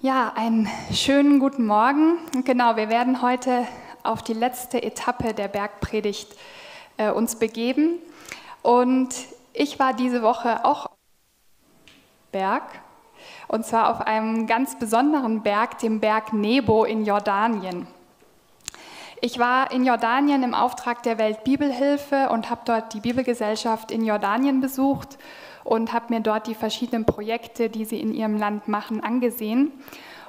Ja, einen schönen guten Morgen. Genau, wir werden heute auf die letzte Etappe der Bergpredigt äh, uns begeben. Und ich war diese Woche auch Berg, und zwar auf einem ganz besonderen Berg, dem Berg Nebo in Jordanien. Ich war in Jordanien im Auftrag der Weltbibelhilfe und habe dort die Bibelgesellschaft in Jordanien besucht und habe mir dort die verschiedenen Projekte, die sie in ihrem Land machen, angesehen.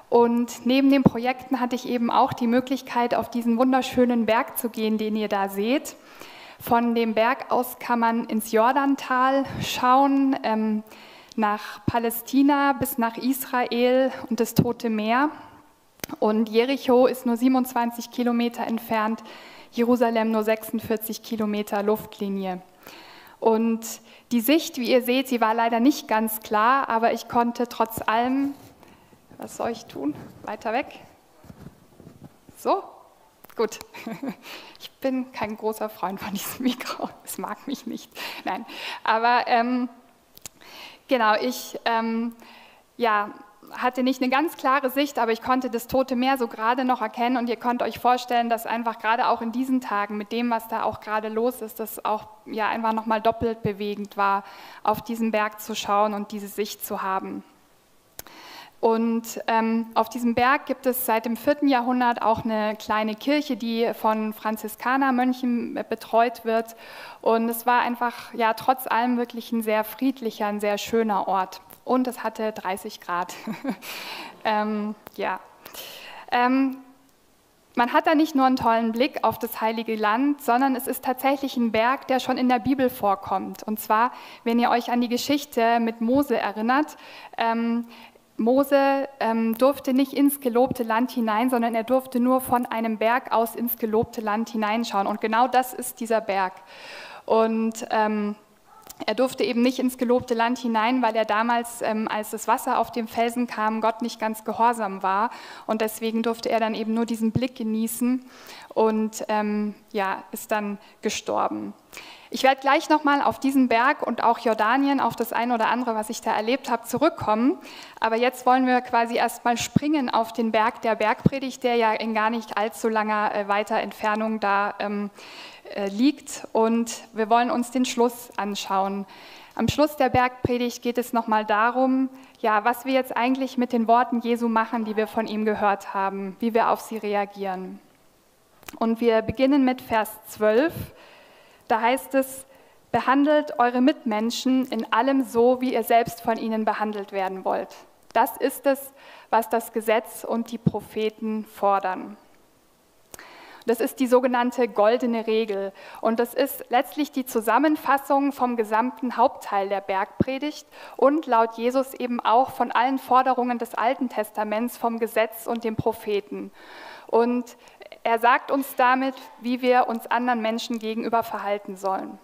Und neben den Projekten hatte ich eben auch die Möglichkeit, auf diesen wunderschönen Berg zu gehen, den ihr da seht. Von dem Berg aus kann man ins Jordantal schauen, ähm, nach Palästina bis nach Israel und das Tote Meer. Und Jericho ist nur 27 Kilometer entfernt, Jerusalem nur 46 Kilometer Luftlinie. Und die Sicht, wie ihr seht, sie war leider nicht ganz klar, aber ich konnte trotz allem, was soll ich tun? Weiter weg? So? Gut. Ich bin kein großer Freund von diesem Mikro. Es mag mich nicht. Nein. Aber ähm, genau, ich ähm, ja, hatte nicht eine ganz klare Sicht, aber ich konnte das Tote Meer so gerade noch erkennen und ihr könnt euch vorstellen, dass einfach gerade auch in diesen Tagen mit dem, was da auch gerade los ist, das auch ja einfach nochmal doppelt bewegend war, auf diesen Berg zu schauen und diese Sicht zu haben. Und ähm, auf diesem Berg gibt es seit dem 4. Jahrhundert auch eine kleine Kirche, die von Franziskanermönchen betreut wird. Und es war einfach, ja, trotz allem wirklich ein sehr friedlicher, ein sehr schöner Ort und es hatte 30 Grad. ähm, ja. Ähm, man hat da nicht nur einen tollen Blick auf das heilige Land, sondern es ist tatsächlich ein Berg, der schon in der Bibel vorkommt. Und zwar, wenn ihr euch an die Geschichte mit Mose erinnert, ähm, Mose ähm, durfte nicht ins gelobte Land hinein, sondern er durfte nur von einem Berg aus ins gelobte Land hineinschauen. Und genau das ist dieser Berg. Und ähm, er durfte eben nicht ins gelobte Land hinein, weil er damals, ähm, als das Wasser auf dem Felsen kam, Gott nicht ganz gehorsam war. Und deswegen durfte er dann eben nur diesen Blick genießen und ähm, ja, ist dann gestorben. Ich werde gleich nochmal auf diesen Berg und auch Jordanien, auf das eine oder andere, was ich da erlebt habe, zurückkommen. Aber jetzt wollen wir quasi erstmal springen auf den Berg der Bergpredigt, der ja in gar nicht allzu langer äh, weiter Entfernung da ähm, äh, liegt. Und wir wollen uns den Schluss anschauen. Am Schluss der Bergpredigt geht es nochmal darum, ja, was wir jetzt eigentlich mit den Worten Jesu machen, die wir von ihm gehört haben, wie wir auf sie reagieren. Und wir beginnen mit Vers 12. Da heißt es, behandelt eure Mitmenschen in allem so, wie ihr selbst von ihnen behandelt werden wollt. Das ist es, was das Gesetz und die Propheten fordern. Das ist die sogenannte goldene Regel. Und das ist letztlich die Zusammenfassung vom gesamten Hauptteil der Bergpredigt und laut Jesus eben auch von allen Forderungen des Alten Testaments vom Gesetz und den Propheten. Und er sagt uns damit, wie wir uns anderen Menschen gegenüber verhalten sollen.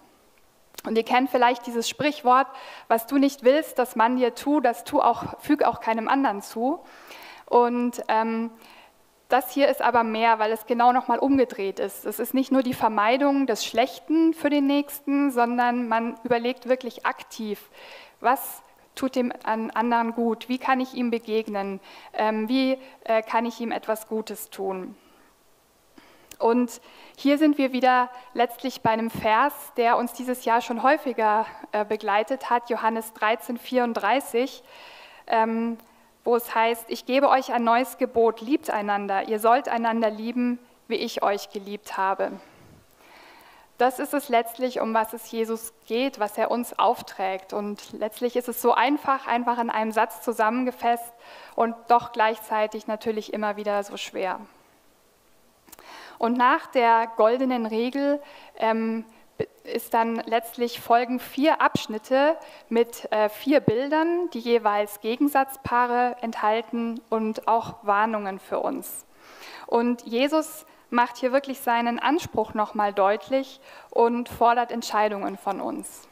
Und ihr kennt vielleicht dieses Sprichwort, was du nicht willst, dass man dir tu, das tu auch, füg auch keinem anderen zu. Und ähm, das hier ist aber mehr, weil es genau nochmal umgedreht ist. Es ist nicht nur die Vermeidung des Schlechten für den Nächsten, sondern man überlegt wirklich aktiv, was tut dem anderen gut, wie kann ich ihm begegnen, ähm, wie äh, kann ich ihm etwas Gutes tun. Und hier sind wir wieder letztlich bei einem Vers, der uns dieses Jahr schon häufiger äh, begleitet hat, Johannes 13, 34 wo es heißt, ich gebe euch ein neues Gebot, liebt einander, ihr sollt einander lieben, wie ich euch geliebt habe. Das ist es letztlich, um was es Jesus geht, was er uns aufträgt. Und letztlich ist es so einfach, einfach in einem Satz zusammengefasst und doch gleichzeitig natürlich immer wieder so schwer. Und nach der goldenen Regel ähm, ist dann letztlich folgen vier Abschnitte mit äh, vier Bildern, die jeweils Gegensatzpaare enthalten und auch Warnungen für uns. Und Jesus macht hier wirklich seinen Anspruch nochmal deutlich und fordert Entscheidungen von uns.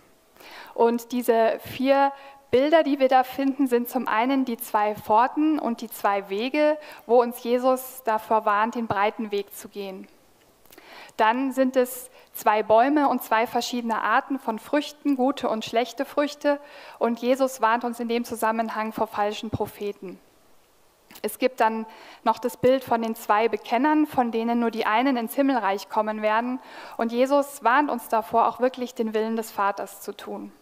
Und diese vier Bilder, die wir da finden, sind zum einen die zwei Pforten und die zwei Wege, wo uns Jesus davor warnt, den breiten Weg zu gehen. Dann sind es zwei Bäume und zwei verschiedene Arten von Früchten, gute und schlechte Früchte. Und Jesus warnt uns in dem Zusammenhang vor falschen Propheten. Es gibt dann noch das Bild von den zwei Bekennern, von denen nur die einen ins Himmelreich kommen werden. Und Jesus warnt uns davor, auch wirklich den Willen des Vaters zu tun.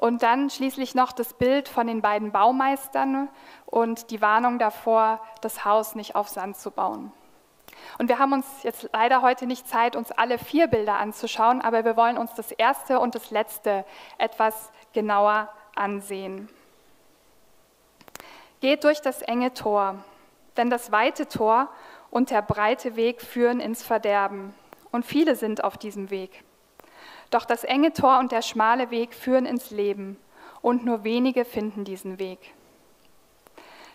Und dann schließlich noch das Bild von den beiden Baumeistern und die Warnung davor, das Haus nicht auf Sand zu bauen. Und wir haben uns jetzt leider heute nicht Zeit, uns alle vier Bilder anzuschauen, aber wir wollen uns das erste und das letzte etwas genauer ansehen. Geht durch das enge Tor, denn das weite Tor und der breite Weg führen ins Verderben, und viele sind auf diesem Weg. Doch das enge Tor und der schmale Weg führen ins Leben, und nur wenige finden diesen Weg.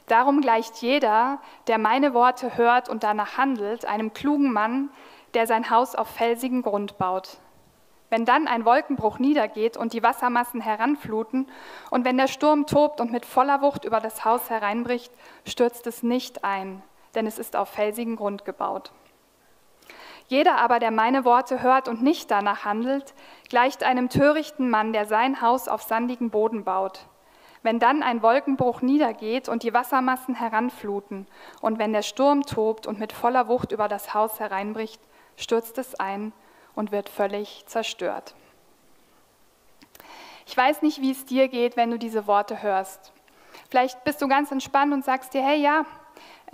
Darum gleicht jeder, der meine Worte hört und danach handelt, einem klugen Mann, der sein Haus auf felsigen Grund baut. Wenn dann ein Wolkenbruch niedergeht und die Wassermassen heranfluten und wenn der Sturm tobt und mit voller Wucht über das Haus hereinbricht, stürzt es nicht ein, denn es ist auf felsigen Grund gebaut. Jeder aber, der meine Worte hört und nicht danach handelt, gleicht einem törichten Mann, der sein Haus auf sandigen Boden baut. Wenn dann ein Wolkenbruch niedergeht und die Wassermassen heranfluten und wenn der Sturm tobt und mit voller Wucht über das Haus hereinbricht, stürzt es ein und wird völlig zerstört. Ich weiß nicht, wie es dir geht, wenn du diese Worte hörst. Vielleicht bist du ganz entspannt und sagst dir, hey ja,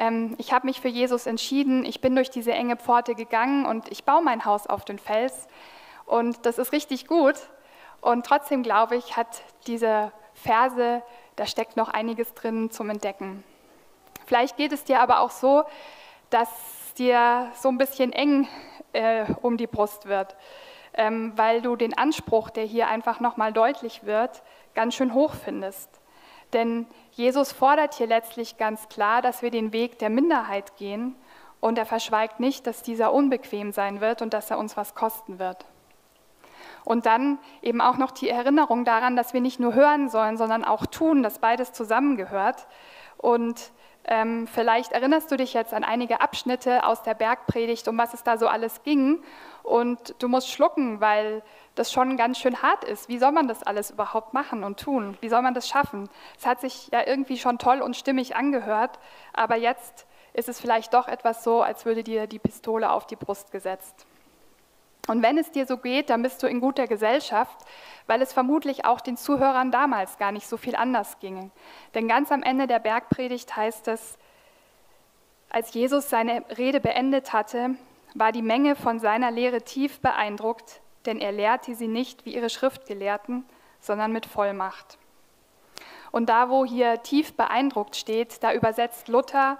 ähm, ich habe mich für Jesus entschieden, ich bin durch diese enge Pforte gegangen und ich baue mein Haus auf den Fels. Und das ist richtig gut. Und trotzdem glaube ich, hat diese Verse, da steckt noch einiges drin zum Entdecken. Vielleicht geht es dir aber auch so, dass dir so ein bisschen eng äh, um die Brust wird, ähm, weil du den Anspruch, der hier einfach nochmal deutlich wird, ganz schön hoch findest. Denn Jesus fordert hier letztlich ganz klar, dass wir den Weg der Minderheit gehen und er verschweigt nicht, dass dieser unbequem sein wird und dass er uns was kosten wird. Und dann eben auch noch die Erinnerung daran, dass wir nicht nur hören sollen, sondern auch tun, dass beides zusammengehört. Und ähm, vielleicht erinnerst du dich jetzt an einige Abschnitte aus der Bergpredigt, um was es da so alles ging. Und du musst schlucken, weil das schon ganz schön hart ist. Wie soll man das alles überhaupt machen und tun? Wie soll man das schaffen? Es hat sich ja irgendwie schon toll und stimmig angehört, aber jetzt ist es vielleicht doch etwas so, als würde dir die Pistole auf die Brust gesetzt. Und wenn es dir so geht, dann bist du in guter Gesellschaft, weil es vermutlich auch den Zuhörern damals gar nicht so viel anders ging. Denn ganz am Ende der Bergpredigt heißt es, als Jesus seine Rede beendet hatte, war die Menge von seiner Lehre tief beeindruckt, denn er lehrte sie nicht wie ihre Schriftgelehrten, sondern mit Vollmacht. Und da, wo hier tief beeindruckt steht, da übersetzt Luther,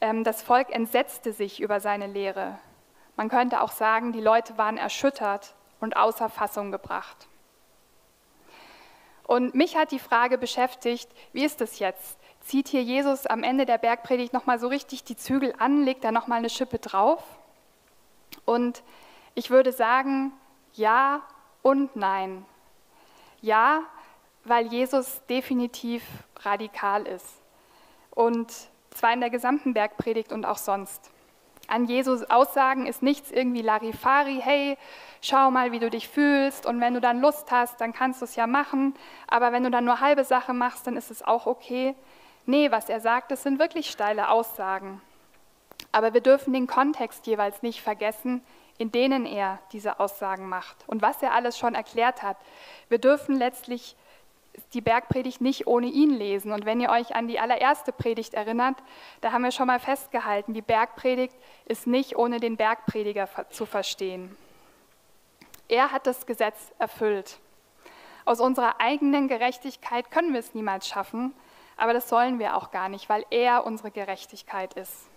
ähm, das Volk entsetzte sich über seine Lehre. Man könnte auch sagen, die Leute waren erschüttert und außer Fassung gebracht. Und mich hat die Frage beschäftigt, wie ist es jetzt? Zieht hier Jesus am Ende der Bergpredigt nochmal so richtig die Zügel an, legt da nochmal eine Schippe drauf? Und ich würde sagen, ja und nein. Ja, weil Jesus definitiv radikal ist. Und zwar in der gesamten Bergpredigt und auch sonst. An Jesus Aussagen ist nichts irgendwie Larifari, hey, schau mal, wie du dich fühlst und wenn du dann Lust hast, dann kannst du es ja machen, aber wenn du dann nur halbe Sache machst, dann ist es auch okay. Nee, was er sagt, das sind wirklich steile Aussagen. Aber wir dürfen den Kontext jeweils nicht vergessen, in denen er diese Aussagen macht und was er alles schon erklärt hat. Wir dürfen letztlich die Bergpredigt nicht ohne ihn lesen. Und wenn ihr euch an die allererste Predigt erinnert, da haben wir schon mal festgehalten, die Bergpredigt ist nicht ohne den Bergprediger zu verstehen. Er hat das Gesetz erfüllt. Aus unserer eigenen Gerechtigkeit können wir es niemals schaffen, aber das sollen wir auch gar nicht, weil er unsere Gerechtigkeit ist.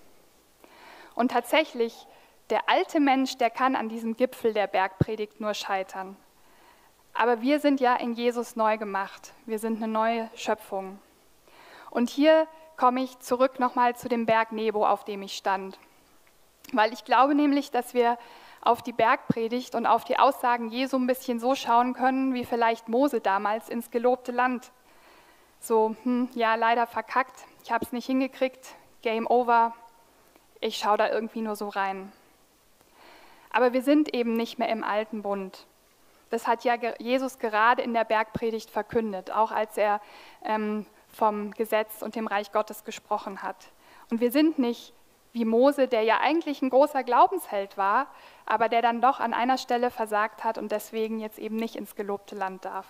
Und tatsächlich, der alte Mensch, der kann an diesem Gipfel der Bergpredigt nur scheitern. Aber wir sind ja in Jesus neu gemacht. Wir sind eine neue Schöpfung. Und hier komme ich zurück nochmal zu dem Berg Nebo, auf dem ich stand. Weil ich glaube nämlich, dass wir auf die Bergpredigt und auf die Aussagen Jesu ein bisschen so schauen können, wie vielleicht Mose damals ins gelobte Land. So, hm, ja, leider verkackt, ich habe es nicht hingekriegt, Game over, ich schaue da irgendwie nur so rein. Aber wir sind eben nicht mehr im alten Bund. Das hat ja Jesus gerade in der Bergpredigt verkündet, auch als er ähm, vom Gesetz und dem Reich Gottes gesprochen hat. Und wir sind nicht wie Mose, der ja eigentlich ein großer Glaubensheld war, aber der dann doch an einer Stelle versagt hat und deswegen jetzt eben nicht ins gelobte Land darf.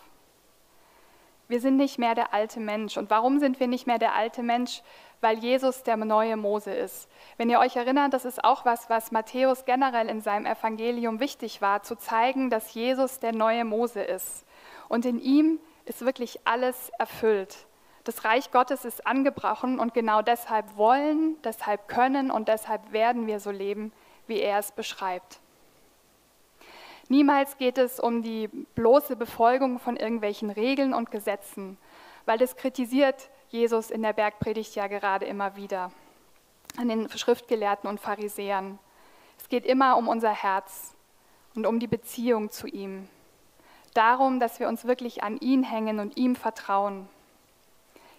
Wir sind nicht mehr der alte Mensch. Und warum sind wir nicht mehr der alte Mensch? Weil Jesus der neue Mose ist. Wenn ihr euch erinnert, das ist auch was, was Matthäus generell in seinem Evangelium wichtig war, zu zeigen, dass Jesus der neue Mose ist. Und in ihm ist wirklich alles erfüllt. Das Reich Gottes ist angebrochen und genau deshalb wollen, deshalb können und deshalb werden wir so leben, wie er es beschreibt. Niemals geht es um die bloße Befolgung von irgendwelchen Regeln und Gesetzen, weil das kritisiert Jesus in der Bergpredigt ja gerade immer wieder an den Schriftgelehrten und Pharisäern. Es geht immer um unser Herz und um die Beziehung zu ihm. Darum, dass wir uns wirklich an ihn hängen und ihm vertrauen.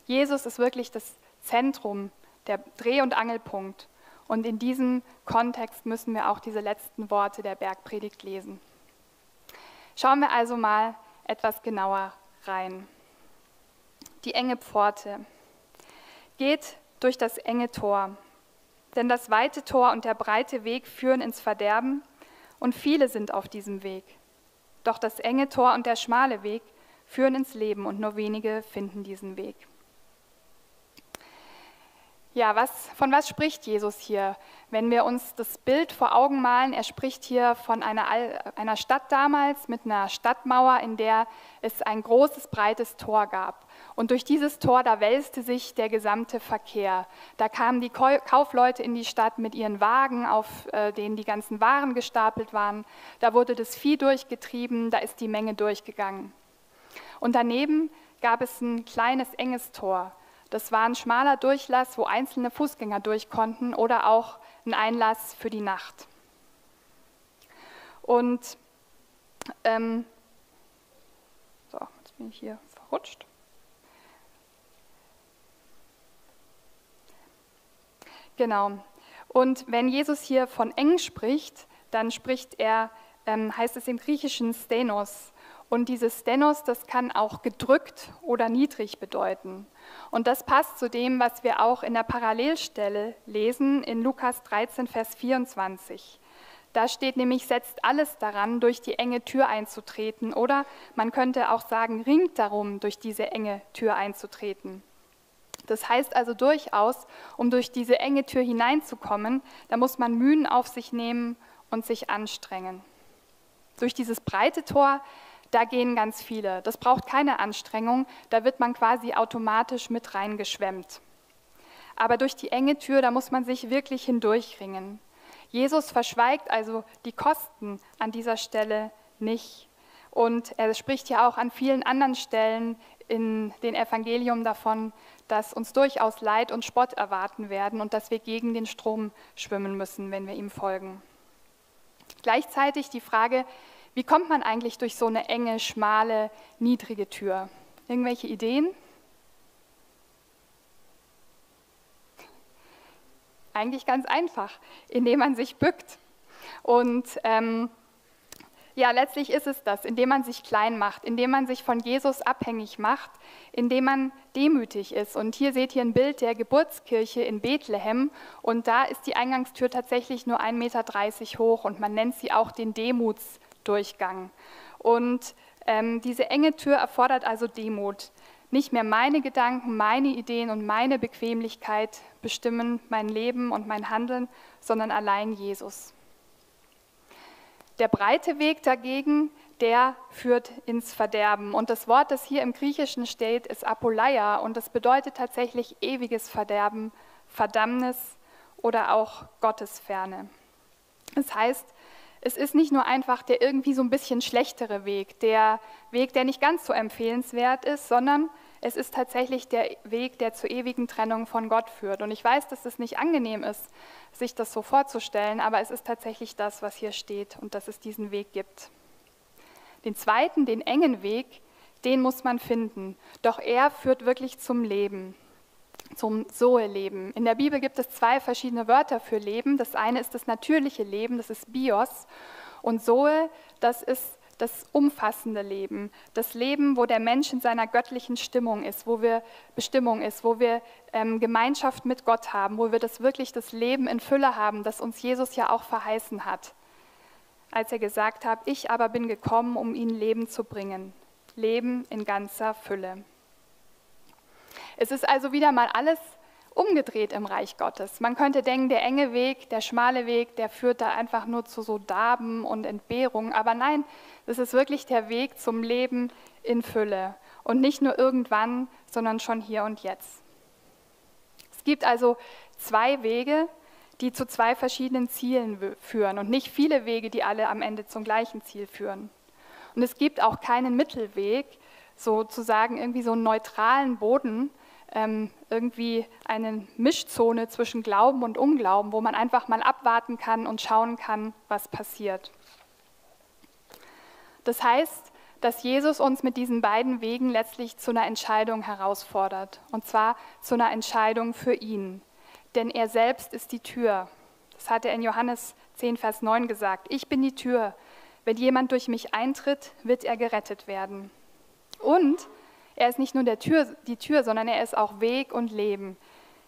Jesus ist wirklich das Zentrum, der Dreh- und Angelpunkt. Und in diesem Kontext müssen wir auch diese letzten Worte der Bergpredigt lesen. Schauen wir also mal etwas genauer rein. Die enge Pforte. Geht durch das enge Tor. Denn das weite Tor und der breite Weg führen ins Verderben und viele sind auf diesem Weg. Doch das enge Tor und der schmale Weg führen ins Leben und nur wenige finden diesen Weg. Ja, was, von was spricht Jesus hier? Wenn wir uns das Bild vor Augen malen, er spricht hier von einer, einer Stadt damals mit einer Stadtmauer, in der es ein großes, breites Tor gab. Und durch dieses Tor, da wälzte sich der gesamte Verkehr. Da kamen die Kaufleute in die Stadt mit ihren Wagen, auf äh, denen die ganzen Waren gestapelt waren. Da wurde das Vieh durchgetrieben, da ist die Menge durchgegangen. Und daneben gab es ein kleines, enges Tor. Das war ein schmaler Durchlass, wo einzelne Fußgänger durch konnten oder auch ein Einlass für die Nacht. Und ähm, so, jetzt bin ich hier verrutscht. Genau. Und wenn Jesus hier von eng spricht, dann spricht er, ähm, heißt es im Griechischen Stenos. Und dieses Stenos, das kann auch gedrückt oder niedrig bedeuten. Und das passt zu dem, was wir auch in der Parallelstelle lesen in Lukas 13, Vers 24. Da steht nämlich, setzt alles daran, durch die enge Tür einzutreten. Oder man könnte auch sagen, ringt darum, durch diese enge Tür einzutreten. Das heißt also durchaus, um durch diese enge Tür hineinzukommen, da muss man Mühen auf sich nehmen und sich anstrengen. Durch dieses breite Tor, da gehen ganz viele. Das braucht keine Anstrengung, da wird man quasi automatisch mit reingeschwemmt. Aber durch die enge Tür, da muss man sich wirklich hindurchringen. Jesus verschweigt also die Kosten an dieser Stelle nicht. Und er spricht ja auch an vielen anderen Stellen in den Evangelium davon, dass uns durchaus Leid und Spott erwarten werden und dass wir gegen den Strom schwimmen müssen, wenn wir ihm folgen. Gleichzeitig die Frage, wie kommt man eigentlich durch so eine enge, schmale, niedrige Tür? Irgendwelche Ideen? Eigentlich ganz einfach, indem man sich bückt. Und ähm, ja, letztlich ist es das, indem man sich klein macht, indem man sich von Jesus abhängig macht, indem man demütig ist. Und hier seht ihr ein Bild der Geburtskirche in Bethlehem. Und da ist die Eingangstür tatsächlich nur 1,30 Meter hoch und man nennt sie auch den Demutsdurchgang. Und ähm, diese enge Tür erfordert also Demut. Nicht mehr meine Gedanken, meine Ideen und meine Bequemlichkeit bestimmen mein Leben und mein Handeln, sondern allein Jesus. Der breite Weg dagegen, der führt ins Verderben. Und das Wort, das hier im Griechischen steht, ist Apoleia und das bedeutet tatsächlich ewiges Verderben, Verdammnis oder auch Gottesferne. Das heißt, es ist nicht nur einfach der irgendwie so ein bisschen schlechtere Weg, der Weg, der nicht ganz so empfehlenswert ist, sondern es ist tatsächlich der Weg, der zur ewigen Trennung von Gott führt. Und ich weiß, dass es nicht angenehm ist, sich das so vorzustellen, aber es ist tatsächlich das, was hier steht und dass es diesen Weg gibt. Den zweiten, den engen Weg, den muss man finden. Doch er führt wirklich zum Leben, zum Zoe-Leben. In der Bibel gibt es zwei verschiedene Wörter für Leben. Das eine ist das natürliche Leben, das ist Bios. Und Zoe, das ist das umfassende Leben, das Leben, wo der Mensch in seiner göttlichen Stimmung ist, wo wir Bestimmung ist, wo wir ähm, Gemeinschaft mit Gott haben, wo wir das wirklich das Leben in Fülle haben, das uns Jesus ja auch verheißen hat, als er gesagt hat, ich aber bin gekommen, um ihnen Leben zu bringen, Leben in ganzer Fülle. Es ist also wieder mal alles umgedreht im Reich Gottes. Man könnte denken, der enge Weg, der schmale Weg, der führt da einfach nur zu so Darben und Entbehrungen. Aber nein, das ist wirklich der Weg zum Leben in Fülle. Und nicht nur irgendwann, sondern schon hier und jetzt. Es gibt also zwei Wege, die zu zwei verschiedenen Zielen führen und nicht viele Wege, die alle am Ende zum gleichen Ziel führen. Und es gibt auch keinen Mittelweg, sozusagen irgendwie so einen neutralen Boden, ähm, irgendwie eine Mischzone zwischen Glauben und Unglauben, wo man einfach mal abwarten kann und schauen kann, was passiert. Das heißt, dass Jesus uns mit diesen beiden Wegen letztlich zu einer Entscheidung herausfordert, und zwar zu einer Entscheidung für ihn. Denn er selbst ist die Tür. Das hat er in Johannes 10, Vers 9 gesagt. Ich bin die Tür. Wenn jemand durch mich eintritt, wird er gerettet werden. Und er ist nicht nur der Tür, die Tür, sondern er ist auch Weg und Leben.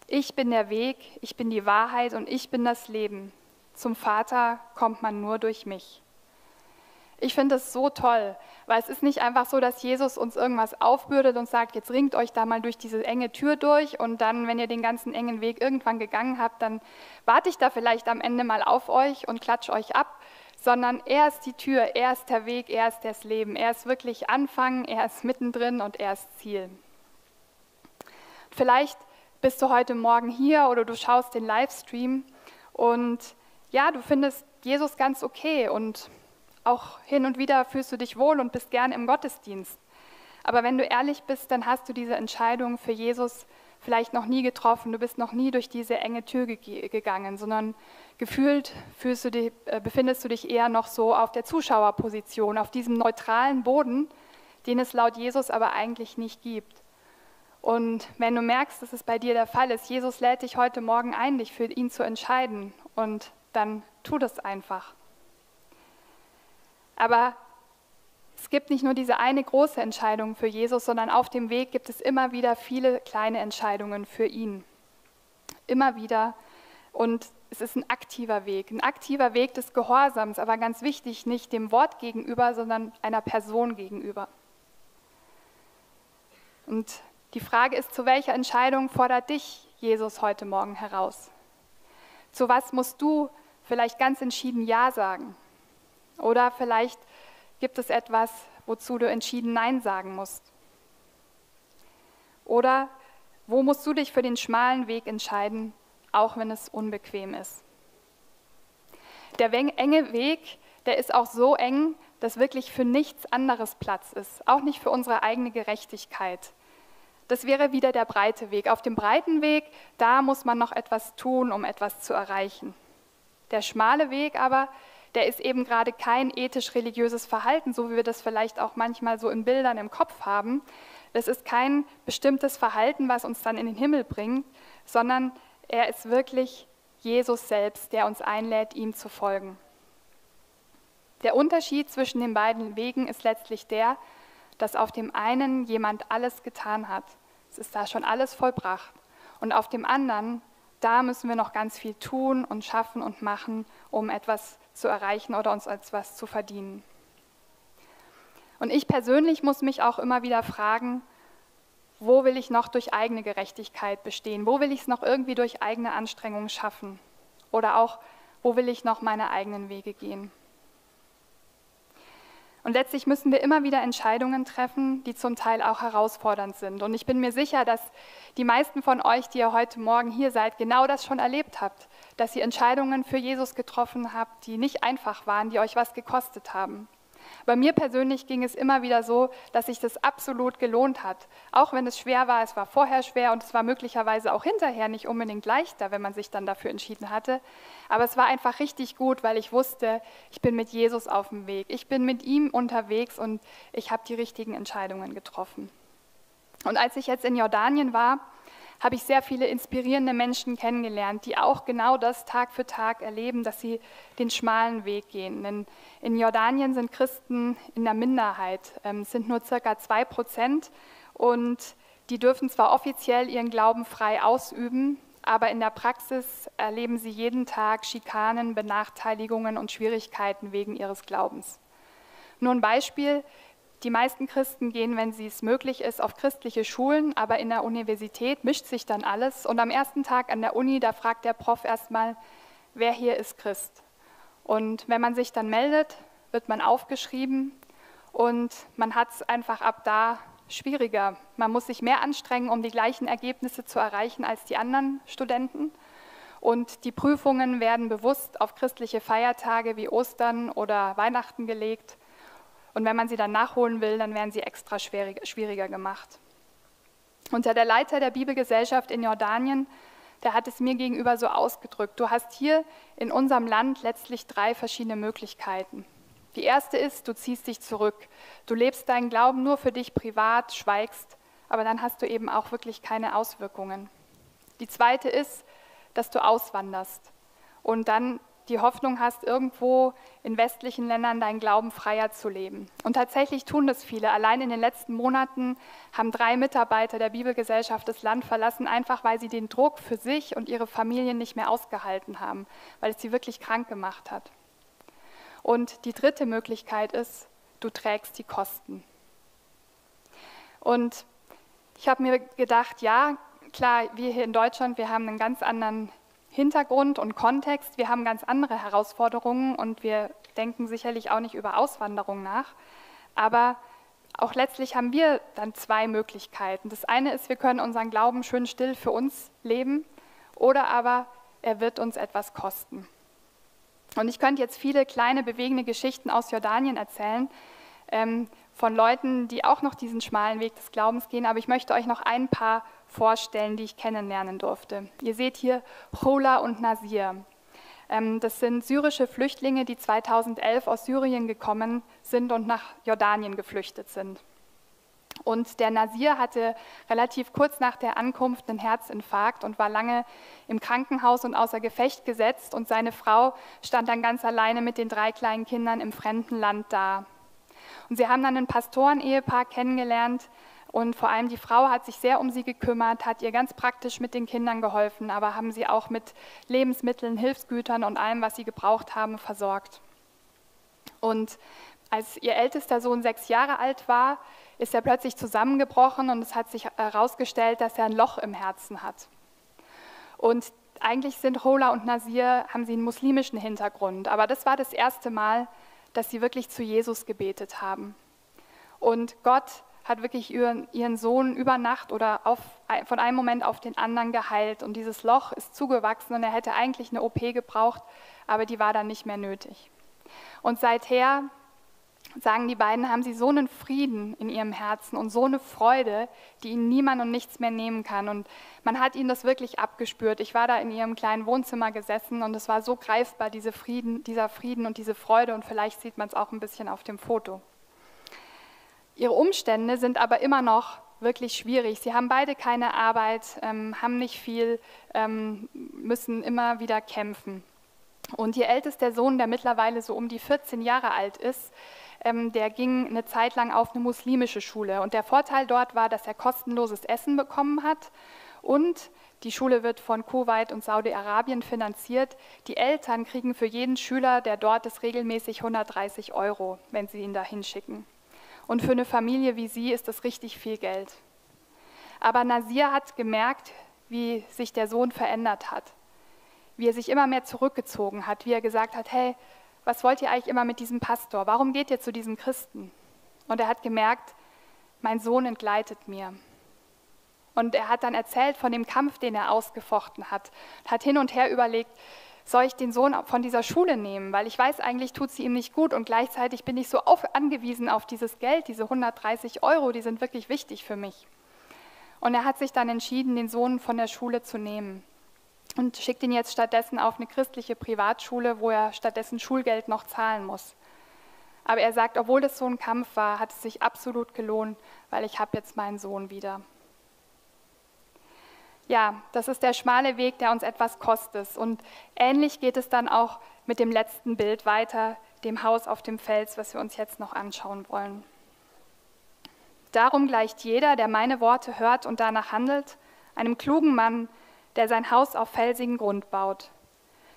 Ich bin der Weg, ich bin die Wahrheit und ich bin das Leben. Zum Vater kommt man nur durch mich. Ich finde das so toll, weil es ist nicht einfach so, dass Jesus uns irgendwas aufbürdet und sagt, jetzt ringt euch da mal durch diese enge Tür durch und dann, wenn ihr den ganzen engen Weg irgendwann gegangen habt, dann warte ich da vielleicht am Ende mal auf euch und klatsche euch ab, sondern er ist die Tür, er ist der Weg, er ist das Leben. Er ist wirklich Anfang, er ist mittendrin und er ist Ziel. Vielleicht bist du heute Morgen hier oder du schaust den Livestream und ja, du findest Jesus ganz okay und auch hin und wieder fühlst du dich wohl und bist gern im Gottesdienst. Aber wenn du ehrlich bist, dann hast du diese Entscheidung für Jesus vielleicht noch nie getroffen, du bist noch nie durch diese enge Tür ge gegangen, sondern gefühlt du dich, äh, befindest du dich eher noch so auf der Zuschauerposition, auf diesem neutralen Boden, den es laut Jesus aber eigentlich nicht gibt. Und wenn du merkst, dass es bei dir der Fall ist, Jesus lädt dich heute Morgen ein, dich für ihn zu entscheiden und dann tu das einfach. Aber es gibt nicht nur diese eine große Entscheidung für Jesus, sondern auf dem Weg gibt es immer wieder viele kleine Entscheidungen für ihn. Immer wieder. Und es ist ein aktiver Weg, ein aktiver Weg des Gehorsams, aber ganz wichtig, nicht dem Wort gegenüber, sondern einer Person gegenüber. Und die Frage ist, zu welcher Entscheidung fordert dich Jesus heute Morgen heraus? Zu was musst du vielleicht ganz entschieden Ja sagen? Oder vielleicht Gibt es etwas, wozu du entschieden Nein sagen musst? Oder wo musst du dich für den schmalen Weg entscheiden, auch wenn es unbequem ist? Der enge Weg, der ist auch so eng, dass wirklich für nichts anderes Platz ist, auch nicht für unsere eigene Gerechtigkeit. Das wäre wieder der breite Weg. Auf dem breiten Weg, da muss man noch etwas tun, um etwas zu erreichen. Der schmale Weg aber, der ist eben gerade kein ethisch-religiöses Verhalten, so wie wir das vielleicht auch manchmal so in Bildern im Kopf haben. Das ist kein bestimmtes Verhalten, was uns dann in den Himmel bringt, sondern er ist wirklich Jesus selbst, der uns einlädt, ihm zu folgen. Der Unterschied zwischen den beiden Wegen ist letztlich der, dass auf dem einen jemand alles getan hat. Es ist da schon alles vollbracht. Und auf dem anderen, da müssen wir noch ganz viel tun und schaffen und machen, um etwas zu erreichen oder uns als was zu verdienen. Und ich persönlich muss mich auch immer wieder fragen, wo will ich noch durch eigene Gerechtigkeit bestehen? Wo will ich es noch irgendwie durch eigene Anstrengungen schaffen? Oder auch, wo will ich noch meine eigenen Wege gehen? Und letztlich müssen wir immer wieder Entscheidungen treffen, die zum Teil auch herausfordernd sind. Und ich bin mir sicher, dass die meisten von euch, die ihr heute Morgen hier seid, genau das schon erlebt habt, dass ihr Entscheidungen für Jesus getroffen habt, die nicht einfach waren, die euch was gekostet haben. Bei mir persönlich ging es immer wieder so, dass sich das absolut gelohnt hat. Auch wenn es schwer war, es war vorher schwer und es war möglicherweise auch hinterher nicht unbedingt leichter, wenn man sich dann dafür entschieden hatte. Aber es war einfach richtig gut, weil ich wusste, ich bin mit Jesus auf dem Weg. Ich bin mit ihm unterwegs und ich habe die richtigen Entscheidungen getroffen. Und als ich jetzt in Jordanien war, habe ich sehr viele inspirierende Menschen kennengelernt, die auch genau das Tag für Tag erleben, dass sie den schmalen Weg gehen. Denn in Jordanien sind Christen in der Minderheit, ähm, sind nur circa zwei Prozent und die dürfen zwar offiziell ihren Glauben frei ausüben, aber in der Praxis erleben sie jeden Tag Schikanen, Benachteiligungen und Schwierigkeiten wegen ihres Glaubens. Nur ein Beispiel, die meisten Christen gehen, wenn es möglich ist, auf christliche Schulen, aber in der Universität mischt sich dann alles. Und am ersten Tag an der Uni, da fragt der Prof erstmal, wer hier ist Christ. Und wenn man sich dann meldet, wird man aufgeschrieben und man hat es einfach ab da schwieriger. Man muss sich mehr anstrengen, um die gleichen Ergebnisse zu erreichen als die anderen Studenten. Und die Prüfungen werden bewusst auf christliche Feiertage wie Ostern oder Weihnachten gelegt. Und wenn man sie dann nachholen will, dann werden sie extra schwieriger gemacht. Und der Leiter der Bibelgesellschaft in Jordanien, der hat es mir gegenüber so ausgedrückt. Du hast hier in unserem Land letztlich drei verschiedene Möglichkeiten. Die erste ist, du ziehst dich zurück. Du lebst deinen Glauben nur für dich privat, schweigst, aber dann hast du eben auch wirklich keine Auswirkungen. Die zweite ist, dass du auswanderst und dann die Hoffnung hast, irgendwo in westlichen Ländern deinen Glauben freier zu leben. Und tatsächlich tun das viele. Allein in den letzten Monaten haben drei Mitarbeiter der Bibelgesellschaft das Land verlassen, einfach weil sie den Druck für sich und ihre Familien nicht mehr ausgehalten haben, weil es sie wirklich krank gemacht hat. Und die dritte Möglichkeit ist, du trägst die Kosten. Und ich habe mir gedacht, ja, klar, wir hier in Deutschland, wir haben einen ganz anderen Hintergrund und Kontext. Wir haben ganz andere Herausforderungen und wir denken sicherlich auch nicht über Auswanderung nach. Aber auch letztlich haben wir dann zwei Möglichkeiten. Das eine ist, wir können unseren Glauben schön still für uns leben oder aber er wird uns etwas kosten. Und ich könnte jetzt viele kleine bewegende Geschichten aus Jordanien erzählen, ähm, von Leuten, die auch noch diesen schmalen Weg des Glaubens gehen, aber ich möchte euch noch ein paar vorstellen, die ich kennenlernen durfte. Ihr seht hier Chola und Nasir. Ähm, das sind syrische Flüchtlinge, die 2011 aus Syrien gekommen sind und nach Jordanien geflüchtet sind. Und der Nasir hatte relativ kurz nach der Ankunft einen Herzinfarkt und war lange im Krankenhaus und außer Gefecht gesetzt. Und seine Frau stand dann ganz alleine mit den drei kleinen Kindern im fremden Land da. Und sie haben dann ein Pastorenehepaar kennengelernt, und vor allem die Frau hat sich sehr um sie gekümmert, hat ihr ganz praktisch mit den Kindern geholfen, aber haben sie auch mit Lebensmitteln, Hilfsgütern und allem, was sie gebraucht haben, versorgt. Und als ihr ältester Sohn sechs Jahre alt war, ist er plötzlich zusammengebrochen und es hat sich herausgestellt, dass er ein Loch im Herzen hat. Und eigentlich sind Hola und Nasir, haben sie einen muslimischen Hintergrund, aber das war das erste Mal, dass sie wirklich zu Jesus gebetet haben. Und Gott hat wirklich ihren, Sohn über Nacht oder auf, von einem Moment auf den anderen geheilt. Und dieses Loch ist zugewachsen und er hätte eigentlich eine OP gebraucht, aber die war dann nicht mehr nötig. Und seither, sagen die beiden, haben sie so einen Frieden in ihrem Herzen und so eine Freude, die ihnen niemand und nichts mehr nehmen kann. Und man hat ihnen das wirklich abgespürt. Ich war da in ihrem kleinen Wohnzimmer gesessen und es war so greifbar, diese Frieden, dieser Frieden und diese Freude. Und vielleicht sieht man es auch ein bisschen auf dem Foto. Ihre Umstände sind aber immer noch wirklich schwierig. Sie haben beide keine Arbeit, ähm, haben nicht viel, ähm, müssen immer wieder kämpfen. Und ihr ältester Sohn, der mittlerweile so um die 14 Jahre alt ist, ähm, der ging eine Zeit lang auf eine muslimische Schule. Und der Vorteil dort war, dass er kostenloses Essen bekommen hat und die Schule wird von Kuwait und Saudi-Arabien finanziert. Die Eltern kriegen für jeden Schüler, der dort ist, regelmäßig 130 Euro, wenn sie ihn da hinschicken. Und für eine Familie wie sie ist das richtig viel Geld. Aber Nasir hat gemerkt, wie sich der Sohn verändert hat, wie er sich immer mehr zurückgezogen hat, wie er gesagt hat, hey, was wollt ihr eigentlich immer mit diesem Pastor? Warum geht ihr zu diesem Christen? Und er hat gemerkt, mein Sohn entgleitet mir. Und er hat dann erzählt von dem Kampf, den er ausgefochten hat, hat hin und her überlegt, soll ich den Sohn von dieser Schule nehmen, weil ich weiß, eigentlich tut sie ihm nicht gut und gleichzeitig bin ich so auf, angewiesen auf dieses Geld, diese 130 Euro, die sind wirklich wichtig für mich. Und er hat sich dann entschieden, den Sohn von der Schule zu nehmen und schickt ihn jetzt stattdessen auf eine christliche Privatschule, wo er stattdessen Schulgeld noch zahlen muss. Aber er sagt, obwohl das so ein Kampf war, hat es sich absolut gelohnt, weil ich habe jetzt meinen Sohn wieder. Ja, das ist der schmale Weg, der uns etwas kostet. Und ähnlich geht es dann auch mit dem letzten Bild weiter, dem Haus auf dem Fels, was wir uns jetzt noch anschauen wollen. Darum gleicht jeder, der meine Worte hört und danach handelt, einem klugen Mann, der sein Haus auf felsigen Grund baut.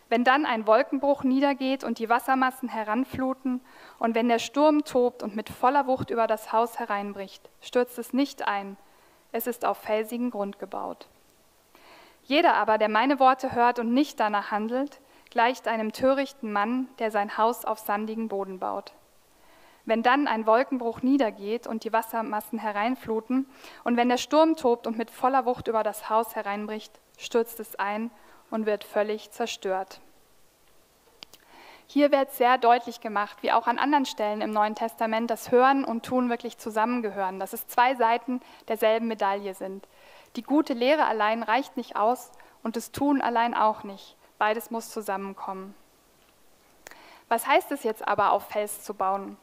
Wenn dann ein Wolkenbruch niedergeht und die Wassermassen heranfluten und wenn der Sturm tobt und mit voller Wucht über das Haus hereinbricht, stürzt es nicht ein, es ist auf felsigen Grund gebaut. Jeder aber, der meine Worte hört und nicht danach handelt, gleicht einem törichten Mann, der sein Haus auf sandigen Boden baut. Wenn dann ein Wolkenbruch niedergeht und die Wassermassen hereinfluten und wenn der Sturm tobt und mit voller Wucht über das Haus hereinbricht, stürzt es ein und wird völlig zerstört. Hier wird sehr deutlich gemacht, wie auch an anderen Stellen im Neuen Testament, dass Hören und Tun wirklich zusammengehören, dass es zwei Seiten derselben Medaille sind. Die gute Lehre allein reicht nicht aus und das Tun allein auch nicht. Beides muss zusammenkommen. Was heißt es jetzt aber, auf Fels zu bauen?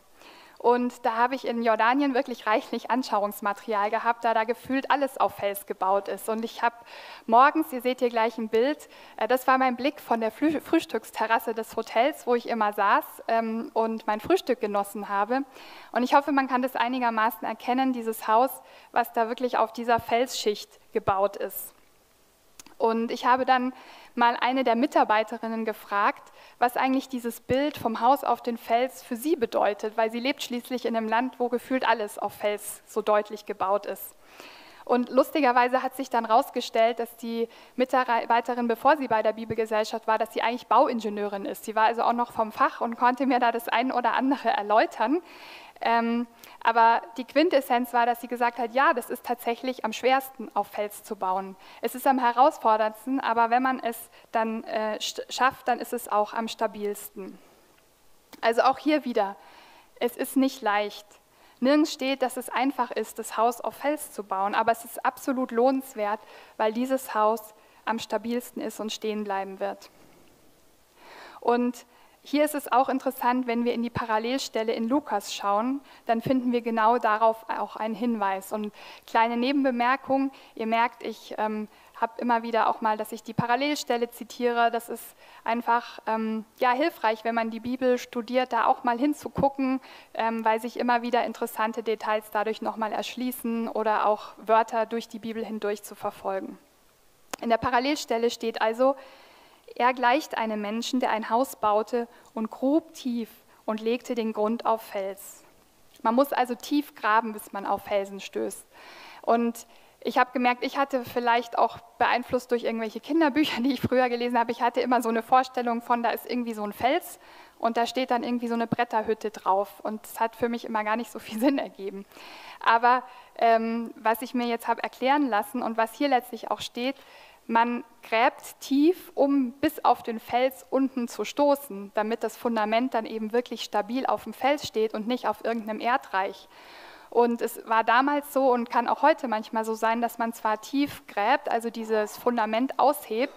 Und da habe ich in Jordanien wirklich reichlich Anschauungsmaterial gehabt, da da gefühlt alles auf Fels gebaut ist. Und ich habe morgens, ihr seht hier gleich ein Bild, äh, das war mein Blick von der Frühstücksterrasse des Hotels, wo ich immer saß ähm, und mein Frühstück genossen habe. Und ich hoffe, man kann das einigermaßen erkennen, dieses Haus, was da wirklich auf dieser Felsschicht gebaut ist. Und ich habe dann mal eine der Mitarbeiterinnen gefragt, was eigentlich dieses Bild vom Haus auf den Fels für sie bedeutet, weil sie lebt schließlich in einem Land, wo gefühlt alles auf Fels so deutlich gebaut ist. Und lustigerweise hat sich dann herausgestellt, dass die Mitarbeiterin, bevor sie bei der Bibelgesellschaft war, dass sie eigentlich Bauingenieurin ist. Sie war also auch noch vom Fach und konnte mir da das ein oder andere erläutern. Ähm, aber die Quintessenz war, dass sie gesagt hat, ja, das ist tatsächlich am schwersten auf Fels zu bauen. Es ist am herausforderndsten, aber wenn man es dann äh, schafft, dann ist es auch am stabilsten. Also auch hier wieder, es ist nicht leicht. Nirgends steht, dass es einfach ist, das Haus auf Fels zu bauen, aber es ist absolut lohnenswert, weil dieses Haus am stabilsten ist und stehen bleiben wird. Und hier ist es auch interessant, wenn wir in die Parallelstelle in Lukas schauen, dann finden wir genau darauf auch einen Hinweis. Und kleine Nebenbemerkung, ihr merkt, ich ähm, habe immer wieder auch mal, dass ich die Parallelstelle zitiere. Das ist einfach ähm, ja, hilfreich, wenn man die Bibel studiert, da auch mal hinzugucken, ähm, weil sich immer wieder interessante Details dadurch nochmal erschließen oder auch Wörter durch die Bibel hindurch zu verfolgen. In der Parallelstelle steht also, er gleicht einem Menschen, der ein Haus baute und grub tief und legte den Grund auf Fels. Man muss also tief graben, bis man auf Felsen stößt. Und ich habe gemerkt, ich hatte vielleicht auch beeinflusst durch irgendwelche Kinderbücher, die ich früher gelesen habe, ich hatte immer so eine Vorstellung von, da ist irgendwie so ein Fels und da steht dann irgendwie so eine Bretterhütte drauf. Und das hat für mich immer gar nicht so viel Sinn ergeben. Aber ähm, was ich mir jetzt habe erklären lassen und was hier letztlich auch steht, man gräbt tief, um bis auf den Fels unten zu stoßen, damit das Fundament dann eben wirklich stabil auf dem Fels steht und nicht auf irgendeinem Erdreich. Und es war damals so und kann auch heute manchmal so sein, dass man zwar tief gräbt, also dieses Fundament aushebt,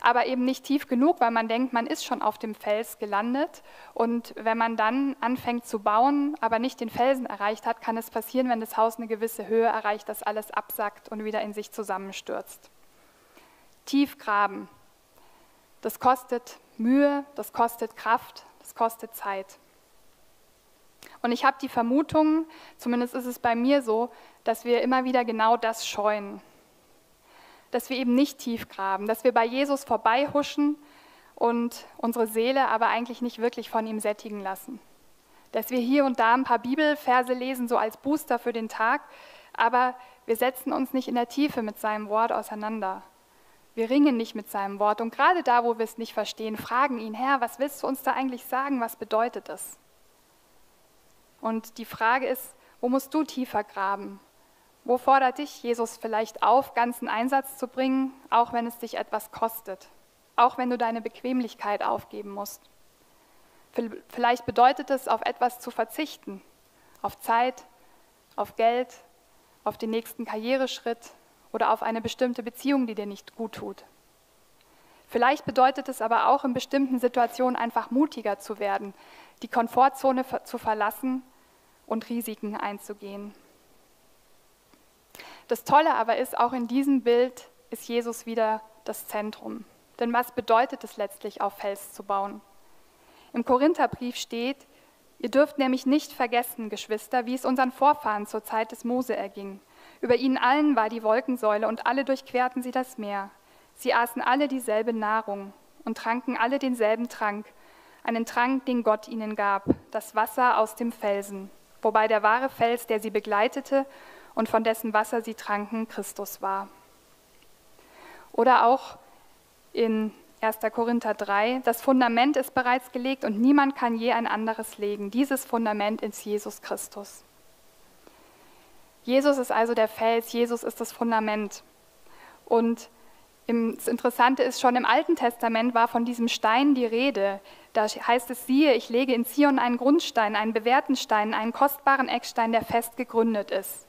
aber eben nicht tief genug, weil man denkt, man ist schon auf dem Fels gelandet. Und wenn man dann anfängt zu bauen, aber nicht den Felsen erreicht hat, kann es passieren, wenn das Haus eine gewisse Höhe erreicht, dass alles absackt und wieder in sich zusammenstürzt tief graben. Das kostet Mühe, das kostet Kraft, das kostet Zeit. Und ich habe die Vermutung, zumindest ist es bei mir so, dass wir immer wieder genau das scheuen. Dass wir eben nicht tief graben, dass wir bei Jesus vorbeihuschen und unsere Seele aber eigentlich nicht wirklich von ihm sättigen lassen. Dass wir hier und da ein paar Bibelverse lesen, so als Booster für den Tag, aber wir setzen uns nicht in der Tiefe mit seinem Wort auseinander. Wir ringen nicht mit seinem Wort. Und gerade da, wo wir es nicht verstehen, fragen ihn, Herr, was willst du uns da eigentlich sagen? Was bedeutet das? Und die Frage ist, wo musst du tiefer graben? Wo fordert dich Jesus vielleicht auf, ganzen Einsatz zu bringen, auch wenn es dich etwas kostet? Auch wenn du deine Bequemlichkeit aufgeben musst? Vielleicht bedeutet es, auf etwas zu verzichten, auf Zeit, auf Geld, auf den nächsten Karriereschritt, oder auf eine bestimmte Beziehung, die dir nicht gut tut. Vielleicht bedeutet es aber auch in bestimmten Situationen einfach mutiger zu werden, die Komfortzone zu verlassen und Risiken einzugehen. Das Tolle aber ist, auch in diesem Bild ist Jesus wieder das Zentrum. Denn was bedeutet es letztlich, auf Fels zu bauen? Im Korintherbrief steht, ihr dürft nämlich nicht vergessen, Geschwister, wie es unseren Vorfahren zur Zeit des Mose erging. Über ihnen allen war die Wolkensäule und alle durchquerten sie das Meer. Sie aßen alle dieselbe Nahrung und tranken alle denselben Trank, einen Trank, den Gott ihnen gab, das Wasser aus dem Felsen, wobei der wahre Fels, der sie begleitete und von dessen Wasser sie tranken, Christus war. Oder auch in 1. Korinther 3, das Fundament ist bereits gelegt und niemand kann je ein anderes legen. Dieses Fundament ist Jesus Christus. Jesus ist also der Fels, Jesus ist das Fundament. Und das Interessante ist, schon im Alten Testament war von diesem Stein die Rede. Da heißt es, siehe, ich lege in Zion einen Grundstein, einen bewährten Stein, einen kostbaren Eckstein, der fest gegründet ist.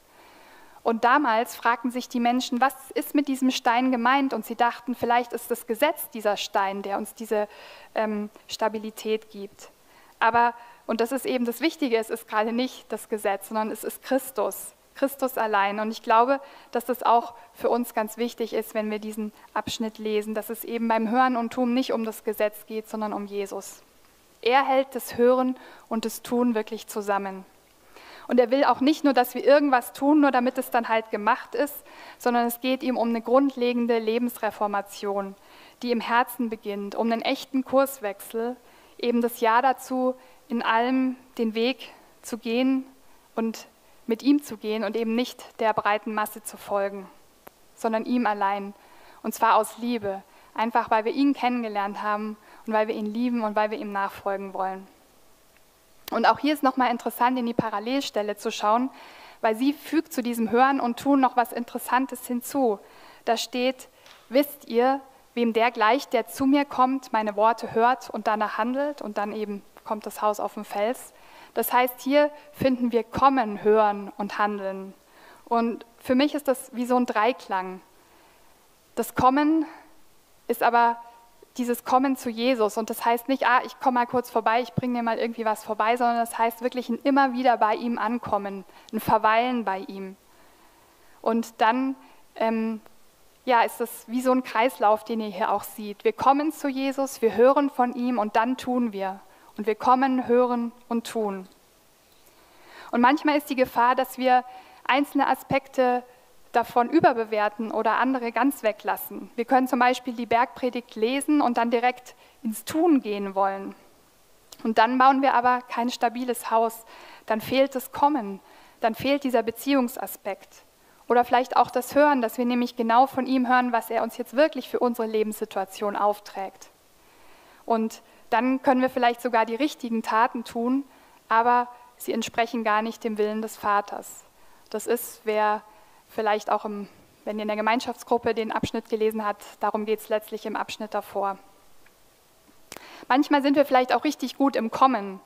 Und damals fragten sich die Menschen, was ist mit diesem Stein gemeint? Und sie dachten, vielleicht ist das Gesetz dieser Stein, der uns diese ähm, Stabilität gibt. Aber, und das ist eben das Wichtige, es ist gerade nicht das Gesetz, sondern es ist Christus, Christus allein. Und ich glaube, dass das auch für uns ganz wichtig ist, wenn wir diesen Abschnitt lesen, dass es eben beim Hören und Tun nicht um das Gesetz geht, sondern um Jesus. Er hält das Hören und das Tun wirklich zusammen. Und er will auch nicht nur, dass wir irgendwas tun, nur damit es dann halt gemacht ist, sondern es geht ihm um eine grundlegende Lebensreformation, die im Herzen beginnt, um einen echten Kurswechsel, eben das Ja dazu, in allem den Weg zu gehen und mit ihm zu gehen und eben nicht der breiten Masse zu folgen, sondern ihm allein. Und zwar aus Liebe, einfach weil wir ihn kennengelernt haben und weil wir ihn lieben und weil wir ihm nachfolgen wollen. Und auch hier ist nochmal interessant, in die Parallelstelle zu schauen, weil sie fügt zu diesem Hören und Tun noch was Interessantes hinzu. Da steht, wisst ihr, wem der gleicht, der zu mir kommt, meine Worte hört und danach handelt und dann eben kommt das Haus auf den Fels. Das heißt, hier finden wir Kommen, Hören und Handeln. Und für mich ist das wie so ein Dreiklang. Das Kommen ist aber dieses Kommen zu Jesus. Und das heißt nicht, ah, ich komme mal kurz vorbei, ich bringe dir mal irgendwie was vorbei, sondern das heißt wirklich ein immer wieder bei ihm ankommen, ein Verweilen bei ihm. Und dann ähm, ja, ist das wie so ein Kreislauf, den ihr hier auch seht. Wir kommen zu Jesus, wir hören von ihm und dann tun wir. Und wir kommen, hören und tun. Und manchmal ist die Gefahr, dass wir einzelne Aspekte davon überbewerten oder andere ganz weglassen. Wir können zum Beispiel die Bergpredigt lesen und dann direkt ins Tun gehen wollen. Und dann bauen wir aber kein stabiles Haus. Dann fehlt das Kommen, dann fehlt dieser Beziehungsaspekt. Oder vielleicht auch das Hören, dass wir nämlich genau von ihm hören, was er uns jetzt wirklich für unsere Lebenssituation aufträgt. Und dann können wir vielleicht sogar die richtigen Taten tun, aber sie entsprechen gar nicht dem Willen des Vaters. Das ist, wer vielleicht auch, im, wenn ihr in der Gemeinschaftsgruppe den Abschnitt gelesen habt, darum geht es letztlich im Abschnitt davor. Manchmal sind wir vielleicht auch richtig gut im Kommen.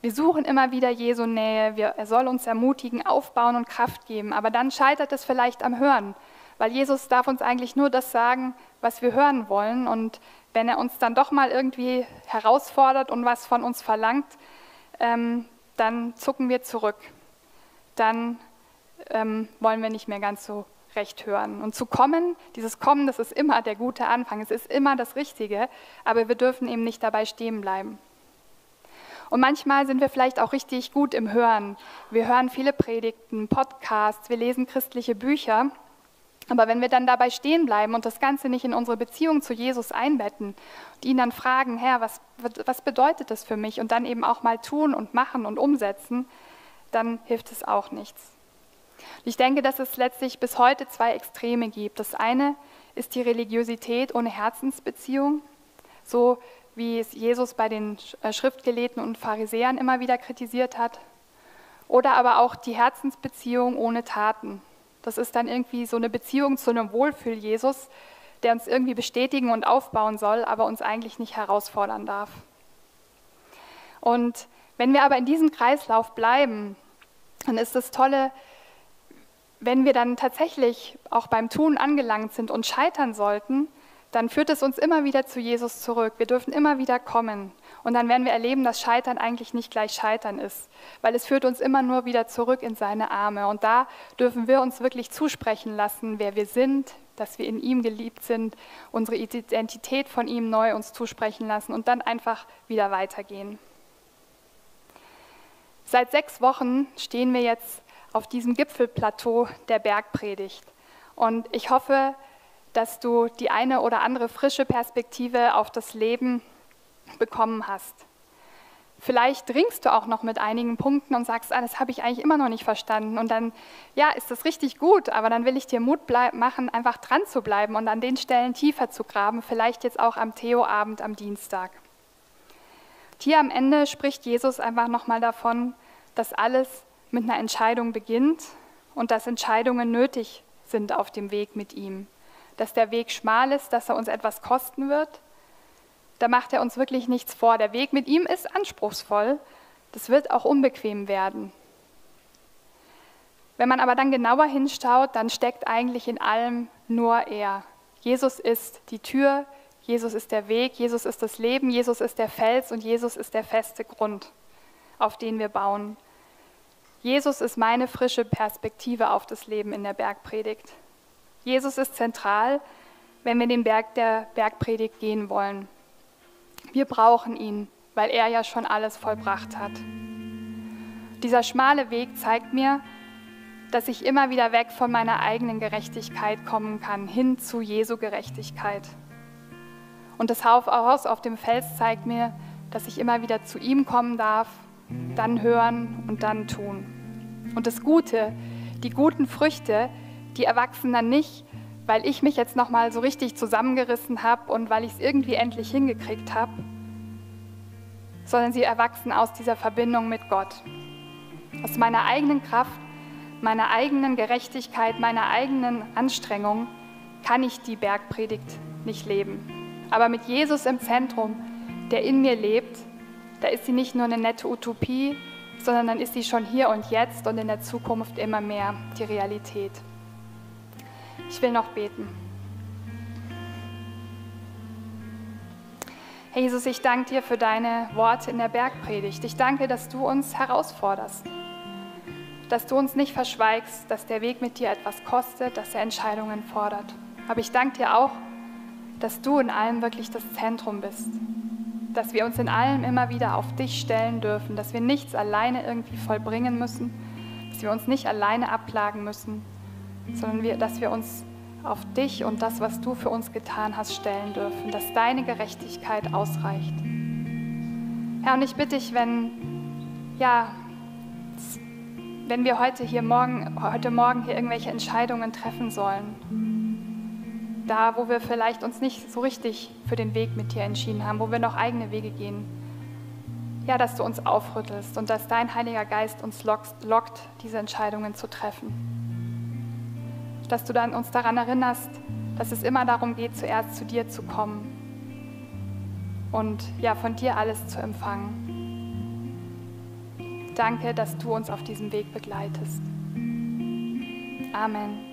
Wir suchen immer wieder Jesu Nähe, wir, er soll uns ermutigen, aufbauen und Kraft geben, aber dann scheitert es vielleicht am Hören, weil Jesus darf uns eigentlich nur das sagen, was wir hören wollen und wenn er uns dann doch mal irgendwie herausfordert und was von uns verlangt, ähm, dann zucken wir zurück. Dann ähm, wollen wir nicht mehr ganz so recht hören. Und zu kommen, dieses Kommen, das ist immer der gute Anfang, es ist immer das Richtige, aber wir dürfen eben nicht dabei stehen bleiben. Und manchmal sind wir vielleicht auch richtig gut im Hören. Wir hören viele Predigten, Podcasts, wir lesen christliche Bücher. Aber wenn wir dann dabei stehen bleiben und das Ganze nicht in unsere Beziehung zu Jesus einbetten und ihn dann fragen, Herr, was, was bedeutet das für mich? Und dann eben auch mal tun und machen und umsetzen, dann hilft es auch nichts. Ich denke, dass es letztlich bis heute zwei Extreme gibt. Das eine ist die Religiosität ohne Herzensbeziehung, so wie es Jesus bei den äh, Schriftgelehrten und Pharisäern immer wieder kritisiert hat. Oder aber auch die Herzensbeziehung ohne Taten. Das ist dann irgendwie so eine Beziehung zu einem Wohlfühl-Jesus, der uns irgendwie bestätigen und aufbauen soll, aber uns eigentlich nicht herausfordern darf. Und wenn wir aber in diesem Kreislauf bleiben, dann ist das Tolle, wenn wir dann tatsächlich auch beim Tun angelangt sind und scheitern sollten, dann führt es uns immer wieder zu Jesus zurück. Wir dürfen immer wieder kommen. Und dann werden wir erleben, dass Scheitern eigentlich nicht gleich Scheitern ist, weil es führt uns immer nur wieder zurück in seine Arme. Und da dürfen wir uns wirklich zusprechen lassen, wer wir sind, dass wir in ihm geliebt sind, unsere Identität von ihm neu uns zusprechen lassen und dann einfach wieder weitergehen. Seit sechs Wochen stehen wir jetzt auf diesem Gipfelplateau der Bergpredigt. Und ich hoffe, dass du die eine oder andere frische Perspektive auf das Leben bekommen hast. Vielleicht ringst du auch noch mit einigen Punkten und sagst, ah, das habe ich eigentlich immer noch nicht verstanden. Und dann, ja, ist das richtig gut, aber dann will ich dir Mut machen, einfach dran zu bleiben und an den Stellen tiefer zu graben, vielleicht jetzt auch am Theo-Abend am Dienstag. Hier am Ende spricht Jesus einfach nochmal davon, dass alles mit einer Entscheidung beginnt und dass Entscheidungen nötig sind auf dem Weg mit ihm. Dass der Weg schmal ist, dass er uns etwas kosten wird da macht er uns wirklich nichts vor. Der Weg mit ihm ist anspruchsvoll. Das wird auch unbequem werden. Wenn man aber dann genauer hinschaut, dann steckt eigentlich in allem nur er. Jesus ist die Tür, Jesus ist der Weg, Jesus ist das Leben, Jesus ist der Fels und Jesus ist der feste Grund, auf den wir bauen. Jesus ist meine frische Perspektive auf das Leben in der Bergpredigt. Jesus ist zentral, wenn wir den Berg der Bergpredigt gehen wollen. Wir brauchen ihn, weil er ja schon alles vollbracht hat. Dieser schmale Weg zeigt mir, dass ich immer wieder weg von meiner eigenen Gerechtigkeit kommen kann, hin zu Jesu Gerechtigkeit. Und das Haus auf dem Fels zeigt mir, dass ich immer wieder zu ihm kommen darf, dann hören und dann tun. Und das Gute, die guten Früchte, die erwachsen dann nicht weil ich mich jetzt noch mal so richtig zusammengerissen habe und weil ich es irgendwie endlich hingekriegt habe, sondern sie erwachsen aus dieser Verbindung mit Gott. Aus meiner eigenen Kraft, meiner eigenen Gerechtigkeit, meiner eigenen Anstrengung kann ich die Bergpredigt nicht leben. Aber mit Jesus im Zentrum, der in mir lebt, da ist sie nicht nur eine nette Utopie, sondern dann ist sie schon hier und jetzt und in der Zukunft immer mehr die Realität. Ich will noch beten. Herr Jesus, ich danke dir für deine Worte in der Bergpredigt. Ich danke, dass du uns herausforderst, dass du uns nicht verschweigst, dass der Weg mit dir etwas kostet, dass er Entscheidungen fordert. Aber ich danke dir auch, dass du in allem wirklich das Zentrum bist, dass wir uns in allem immer wieder auf dich stellen dürfen, dass wir nichts alleine irgendwie vollbringen müssen, dass wir uns nicht alleine abplagen müssen, sondern wir, dass wir uns auf dich und das, was du für uns getan hast, stellen dürfen, dass deine Gerechtigkeit ausreicht. Herr, und ich bitte dich, wenn, ja, wenn wir heute hier morgen, heute Morgen hier irgendwelche Entscheidungen treffen sollen, da, wo wir vielleicht uns nicht so richtig für den Weg mit dir entschieden haben, wo wir noch eigene Wege gehen, ja, dass du uns aufrüttelst und dass dein Heiliger Geist uns lockt, lockt diese Entscheidungen zu treffen dass du dann uns daran erinnerst, dass es immer darum geht, zuerst zu dir zu kommen und ja, von dir alles zu empfangen. Danke, dass du uns auf diesem Weg begleitest. Amen.